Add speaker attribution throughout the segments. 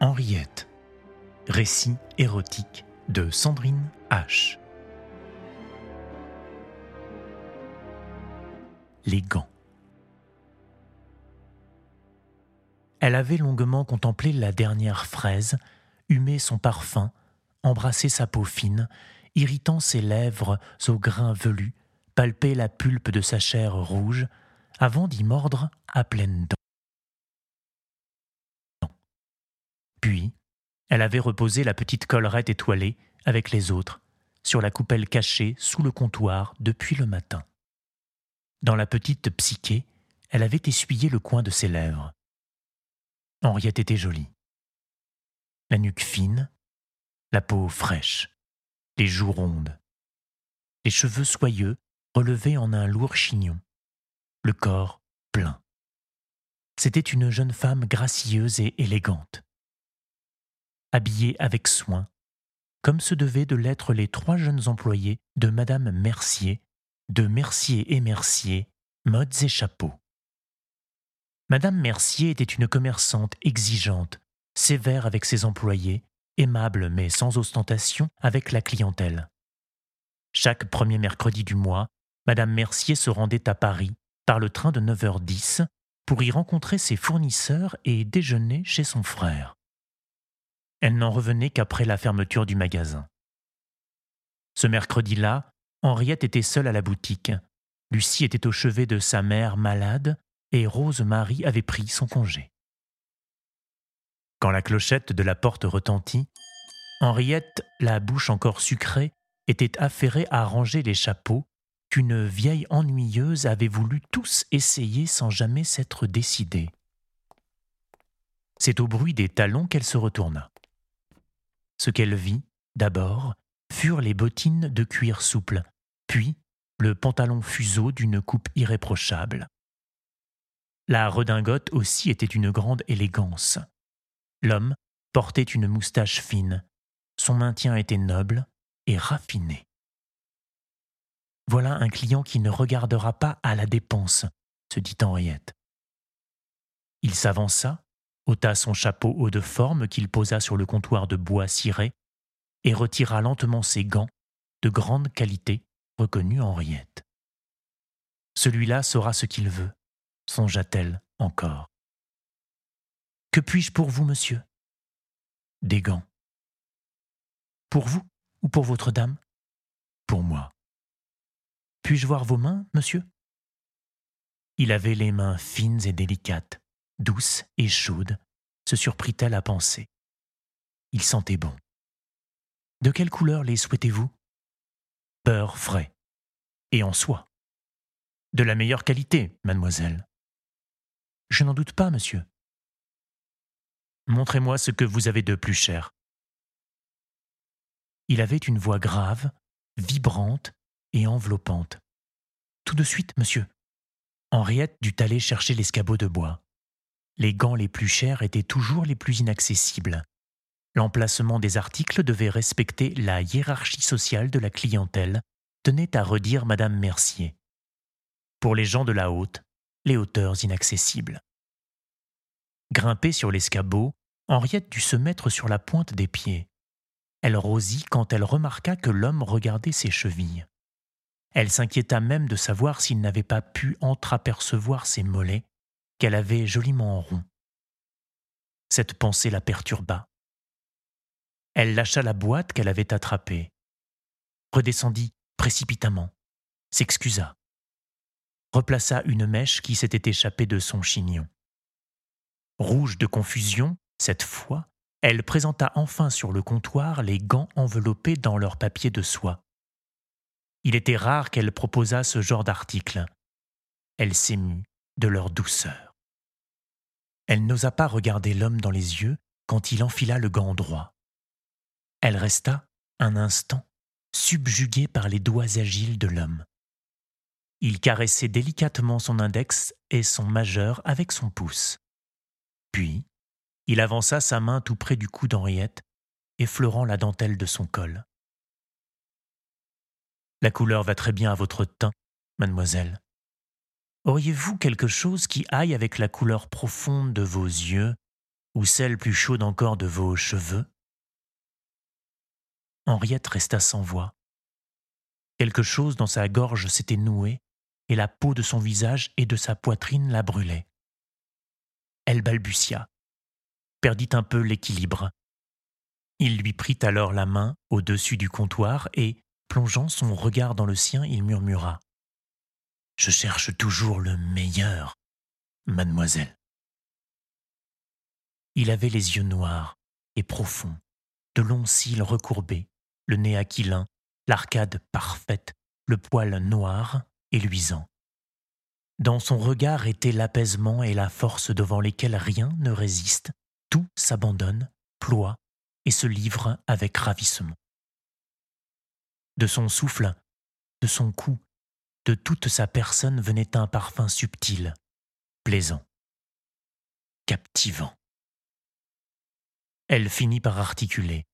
Speaker 1: Henriette. Récit érotique de Sandrine H. Les gants. Elle avait longuement contemplé la dernière fraise, humé son parfum, embrassé sa peau fine, irritant ses lèvres aux grains velus, palpé la pulpe de sa chair rouge, avant d'y mordre à pleines dents. Puis, elle avait reposé la petite collerette étoilée avec les autres sur la coupelle cachée sous le comptoir depuis le matin. Dans la petite psyché, elle avait essuyé le coin de ses lèvres. Henriette était jolie. La nuque fine, la peau fraîche, les joues rondes, les cheveux soyeux relevés en un lourd chignon, le corps plein. C'était une jeune femme gracieuse et élégante habillés avec soin, comme se devaient de l'être les trois jeunes employés de Madame Mercier, de Mercier et Mercier, modes et chapeaux. Madame Mercier était une commerçante exigeante, sévère avec ses employés, aimable mais sans ostentation avec la clientèle. Chaque premier mercredi du mois, Madame Mercier se rendait à Paris par le train de 9h10 pour y rencontrer ses fournisseurs et déjeuner chez son frère. Elle n'en revenait qu'après la fermeture du magasin. Ce mercredi-là, Henriette était seule à la boutique. Lucie était au chevet de sa mère malade et Rose-Marie avait pris son congé. Quand la clochette de la porte retentit, Henriette, la bouche encore sucrée, était affairée à ranger les chapeaux qu'une vieille ennuyeuse avait voulu tous essayer sans jamais s'être décidée. C'est au bruit des talons qu'elle se retourna. Ce qu'elle vit, d'abord, furent les bottines de cuir souple, puis le pantalon fuseau d'une coupe irréprochable. La redingote aussi était une grande élégance. L'homme portait une moustache fine, son maintien était noble et raffiné. Voilà un client qui ne regardera pas à la dépense, se dit Henriette. Il s'avança, ôta son chapeau haut de forme qu'il posa sur le comptoir de bois ciré et retira lentement ses gants de grande qualité reconnus Henriette. Celui-là saura ce qu'il veut, songea-t-elle encore. Que puis-je pour vous, monsieur? Des gants. Pour vous ou pour votre dame? Pour moi. Puis-je voir vos mains, monsieur? Il avait les mains fines et délicates, douce et chaude, se surprit-elle à penser. Il sentait bon. De quelle couleur les souhaitez-vous? Beurre frais. Et en soie. De la meilleure qualité, mademoiselle. Je n'en doute pas, monsieur. Montrez-moi ce que vous avez de plus cher. Il avait une voix grave, vibrante et enveloppante. Tout de suite, monsieur. Henriette dut aller chercher l'escabeau de bois. Les gants les plus chers étaient toujours les plus inaccessibles. L'emplacement des articles devait respecter la hiérarchie sociale de la clientèle, tenait à redire Madame Mercier. Pour les gens de la haute, les hauteurs inaccessibles. Grimpée sur l'escabeau, Henriette dut se mettre sur la pointe des pieds. Elle rosit quand elle remarqua que l'homme regardait ses chevilles. Elle s'inquiéta même de savoir s'il n'avait pas pu entreapercevoir ses mollets qu'elle avait joliment rond. Cette pensée la perturba. Elle lâcha la boîte qu'elle avait attrapée, redescendit précipitamment, s'excusa, replaça une mèche qui s'était échappée de son chignon. Rouge de confusion, cette fois, elle présenta enfin sur le comptoir les gants enveloppés dans leur papier de soie. Il était rare qu'elle proposât ce genre d'article. Elle s'émut de leur douceur. Elle n'osa pas regarder l'homme dans les yeux quand il enfila le gant droit. Elle resta, un instant, subjuguée par les doigts agiles de l'homme. Il caressait délicatement son index et son majeur avec son pouce. Puis, il avança sa main tout près du cou d'Henriette, effleurant la dentelle de son col. La couleur va très bien à votre teint, mademoiselle, Auriez-vous quelque chose qui aille avec la couleur profonde de vos yeux ou celle plus chaude encore de vos cheveux? Henriette resta sans voix. Quelque chose dans sa gorge s'était noué, et la peau de son visage et de sa poitrine la brûlait. Elle balbutia, perdit un peu l'équilibre. Il lui prit alors la main au-dessus du comptoir et, plongeant son regard dans le sien, il murmura Je cherche toujours le meilleur, mademoiselle. Il avait les yeux noirs et profonds, de longs cils recourbés, le nez aquilin, l'arcade parfaite, le poil noir et luisant. Dans son regard était l'apaisement et la force devant lesquels rien ne résiste, tout s'abandonne, ploie et se livre avec ravissement. De son souffle, de son cou, de toute sa personne venait un parfum subtil, plaisant, captivant. Elle finit par articuler.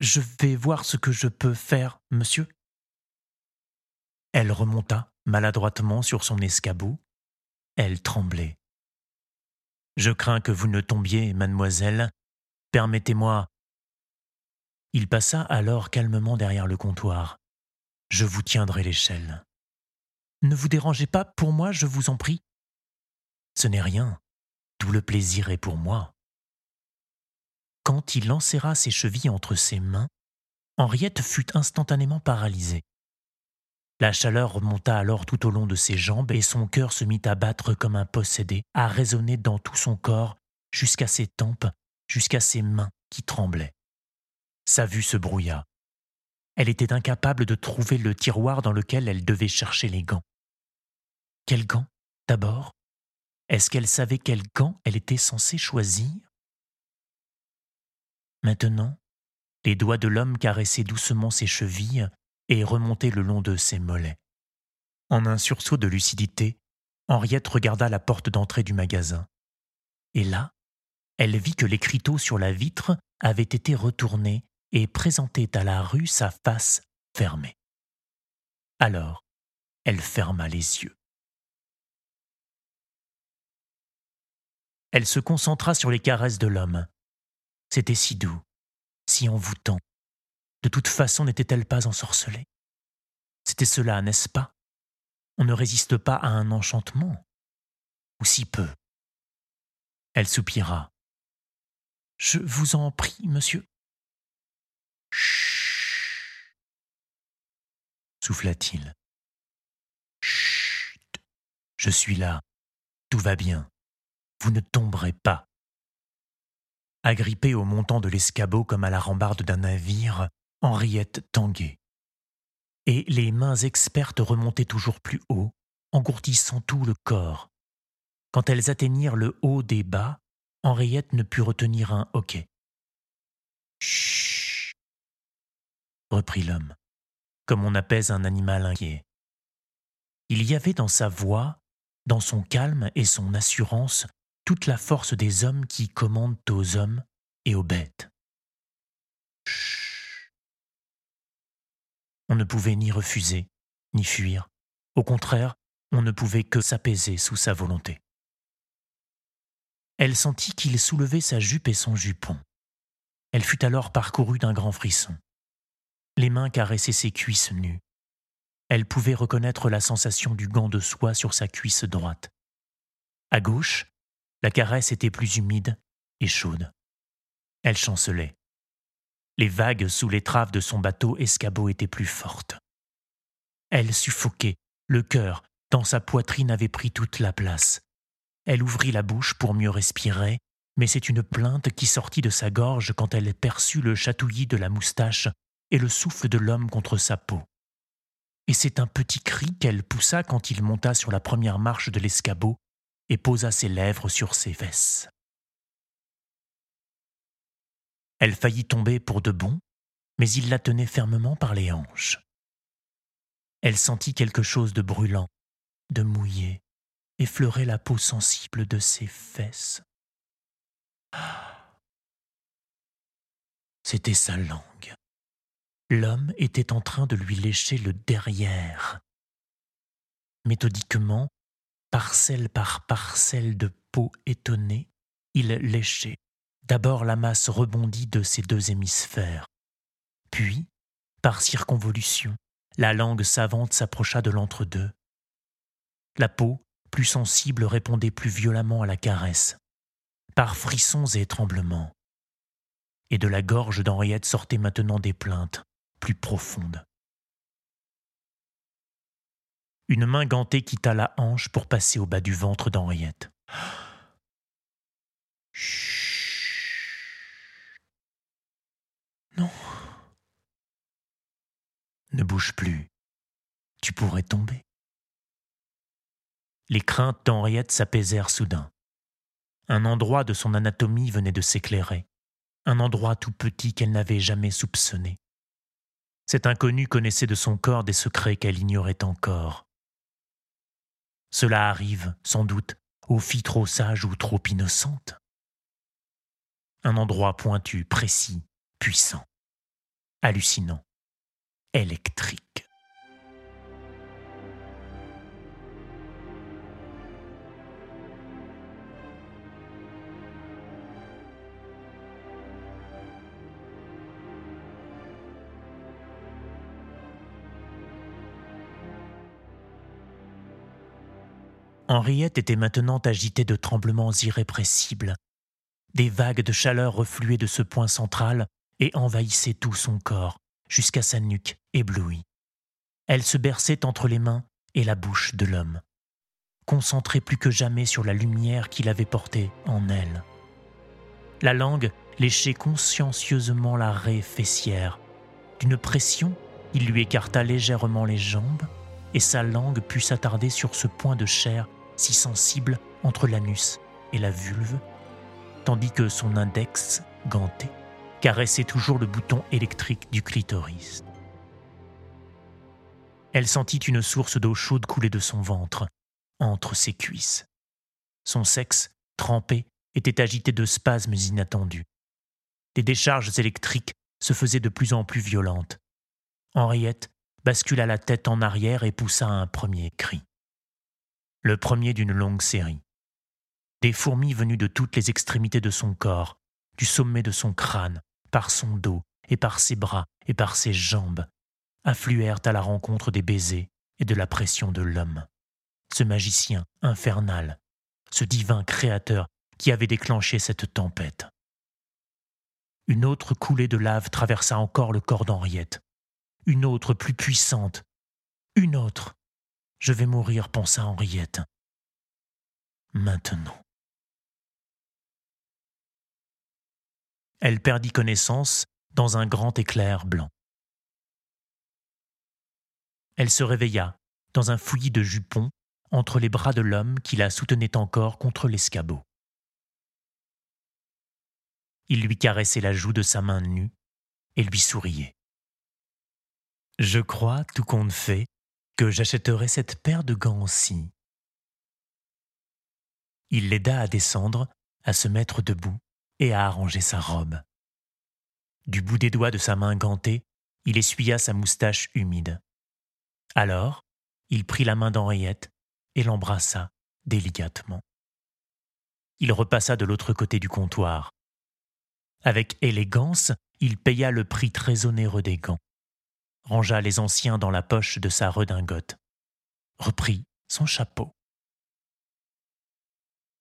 Speaker 1: Je vais voir ce que je peux faire, monsieur. Elle remonta maladroitement sur son escabeau. Elle tremblait. Je crains que vous ne tombiez, mademoiselle. Permettez-moi. Il passa alors calmement derrière le comptoir. Je vous tiendrai l'échelle. Ne vous dérangez pas pour moi, je vous en prie. Ce n'est rien. Tout le plaisir est pour moi. Quand il enserra ses chevilles entre ses mains, Henriette fut instantanément paralysée. La chaleur remonta alors tout au long de ses jambes et son cœur se mit à battre comme un possédé, à résonner dans tout son corps, jusqu'à ses tempes, jusqu'à ses mains qui tremblaient. Sa vue se brouilla. Elle était incapable de trouver le tiroir dans lequel elle devait chercher les gants. Quels gants, d'abord? Est-ce qu'elle savait quels gants elle était censée choisir? Maintenant, les doigts de l'homme caressaient doucement ses chevilles et remontaient le long de ses mollets. En un sursaut de lucidité, Henriette regarda la porte d'entrée du magasin. Et là, elle vit que l'écriteau sur la vitre avait été retourné et présentait à la rue sa face fermée. Alors, elle ferma les yeux. Elle se concentra sur les caresses de l'homme, c'était si doux, si envoûtant. De toute façon, n'était-elle pas ensorcelée? C'était cela, n'est-ce pas? On ne résiste pas à un enchantement. Ou si peu? Elle soupira. Je vous en prie, monsieur. Chut souffla-t-il. Chut Je suis là. Tout va bien. Vous ne tomberez pas. Agrippée au montant de l'escabeau comme à la rambarde d'un navire, Henriette tanguait. Et les mains expertes remontaient toujours plus haut, engourdissant tout le corps. Quand elles atteignirent le haut des bas, Henriette ne put retenir un hoquet. Chut reprit l'homme, comme on apaise un animal inquiet. Il y avait dans sa voix, dans son calme et son assurance, toute la force des hommes qui commandent aux hommes et aux bêtes. On ne pouvait ni refuser, ni fuir. Au contraire, on ne pouvait que s'apaiser sous sa volonté. Elle sentit qu'il soulevait sa jupe et son jupon. Elle fut alors parcourue d'un grand frisson. Les mains caressaient ses cuisses nues. Elle pouvait reconnaître la sensation du gant de soie sur sa cuisse droite. À gauche, la caresse était plus humide et chaude. Elle chancelait. Les vagues sous l'étrave de son bateau escabeau étaient plus fortes. Elle suffoquait, le cœur, dans sa poitrine, avait pris toute la place. Elle ouvrit la bouche pour mieux respirer, mais c'est une plainte qui sortit de sa gorge quand elle perçut le chatouillis de la moustache et le souffle de l'homme contre sa peau. Et c'est un petit cri qu'elle poussa quand il monta sur la première marche de l'escabeau et posa ses lèvres sur ses fesses. Elle faillit tomber pour de bon, mais il la tenait fermement par les hanches. Elle sentit quelque chose de brûlant, de mouillé, effleurer la peau sensible de ses fesses. C'était sa langue. L'homme était en train de lui lécher le derrière. Méthodiquement, parcelle par parcelle de peau étonnée, il léchait, D'abord la masse rebondit de ses deux hémisphères, puis, par circonvolution, la langue savante s'approcha de l'entre-deux. La peau, plus sensible, répondait plus violemment à la caresse, par frissons et tremblements. Et de la gorge d'Henriette sortaient maintenant des plaintes plus profondes. Une main gantée quitta la hanche pour passer au bas du ventre d'Henriette. Non. Ne bouge plus. Tu pourrais tomber. Les craintes d'Henriette s'apaisèrent soudain. Un endroit de son anatomie venait de s'éclairer, un endroit tout petit qu'elle n'avait jamais soupçonné. Cet inconnu connaissait de son corps des secrets qu'elle ignorait encore. Cela arrive, sans doute, aux filles trop sages ou trop innocentes. Un endroit pointu, précis, puissant, hallucinant, électrique. Henriette était maintenant agitée de tremblements irrépressibles. Des vagues de chaleur refluaient de ce point central et envahissaient tout son corps, jusqu'à sa nuque éblouie. Elle se berçait entre les mains et la bouche de l'homme, concentrée plus que jamais sur la lumière qu'il avait portée en elle. La langue léchait consciencieusement la raie fessière. D'une pression, il lui écarta légèrement les jambes, et sa langue put s'attarder sur ce point de chair si sensible entre l'anus et la vulve, tandis que son index, ganté, caressait toujours le bouton électrique du clitoris. Elle sentit une source d'eau chaude couler de son ventre, entre ses cuisses. Son sexe, trempé, était agité de spasmes inattendus. Les décharges électriques se faisaient de plus en plus violentes. Henriette bascula la tête en arrière et poussa un premier cri le premier d'une longue série. Des fourmis venues de toutes les extrémités de son corps, du sommet de son crâne, par son dos, et par ses bras, et par ses jambes, affluèrent à la rencontre des baisers et de la pression de l'homme. Ce magicien infernal, ce divin créateur qui avait déclenché cette tempête. Une autre coulée de lave traversa encore le corps d'Henriette. Une autre plus puissante. Une autre. Je vais mourir, pensa Henriette. Maintenant. Elle perdit connaissance dans un grand éclair blanc. Elle se réveilla dans un fouillis de jupons entre les bras de l'homme qui la soutenait encore contre l'escabeau. Il lui caressait la joue de sa main nue et lui souriait. Je crois, tout compte fait, que j'achèterai cette paire de gants-ci. Il l'aida à descendre, à se mettre debout et à arranger sa robe. Du bout des doigts de sa main gantée, il essuya sa moustache humide. Alors, il prit la main d'Henriette et l'embrassa délicatement. Il repassa de l'autre côté du comptoir. Avec élégance, il paya le prix très onéreux des gants rangea les anciens dans la poche de sa redingote, reprit son chapeau.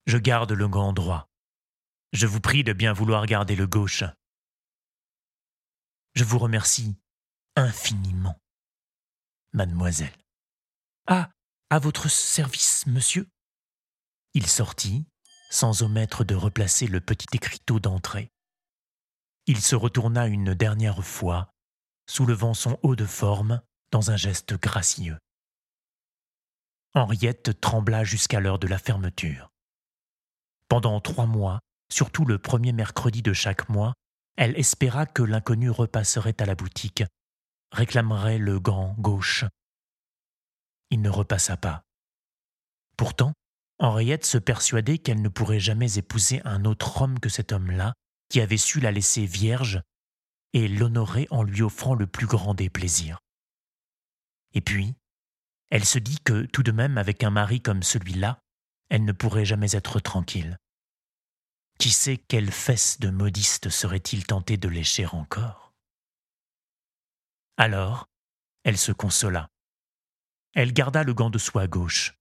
Speaker 1: Je garde le gant droit. Je vous prie de bien vouloir garder le gauche. Je vous remercie infiniment, mademoiselle. Ah, à votre service, monsieur. Il sortit, sans omettre de replacer le petit écriteau d'entrée. Il se retourna une dernière fois soulevant son haut de forme dans un geste gracieux. Henriette trembla jusqu'à l'heure de la fermeture. Pendant trois mois, surtout le premier mercredi de chaque mois, elle espéra que l'inconnu repasserait à la boutique, réclamerait le gant gauche. Il ne repassa pas. Pourtant, Henriette se persuadait qu'elle ne pourrait jamais épouser un autre homme que cet homme-là, qui avait su la laisser vierge et l'honorer en lui offrant le plus grand des plaisirs. Et puis, elle se dit que tout de même avec un mari comme celui-là, elle ne pourrait jamais être tranquille. Qui sait quelles fesses de modiste serait-il tenté de lécher encore? Alors, elle se consola. Elle garda le gant de soie gauche.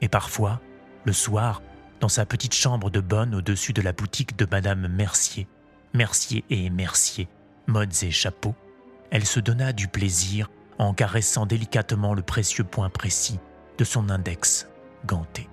Speaker 1: Et parfois, le soir, dans sa petite chambre de bonne au-dessus de la boutique de Madame Mercier, Mercier et Mercier, modes et chapeaux, elle se donna du plaisir en caressant délicatement le précieux point précis de son index ganté.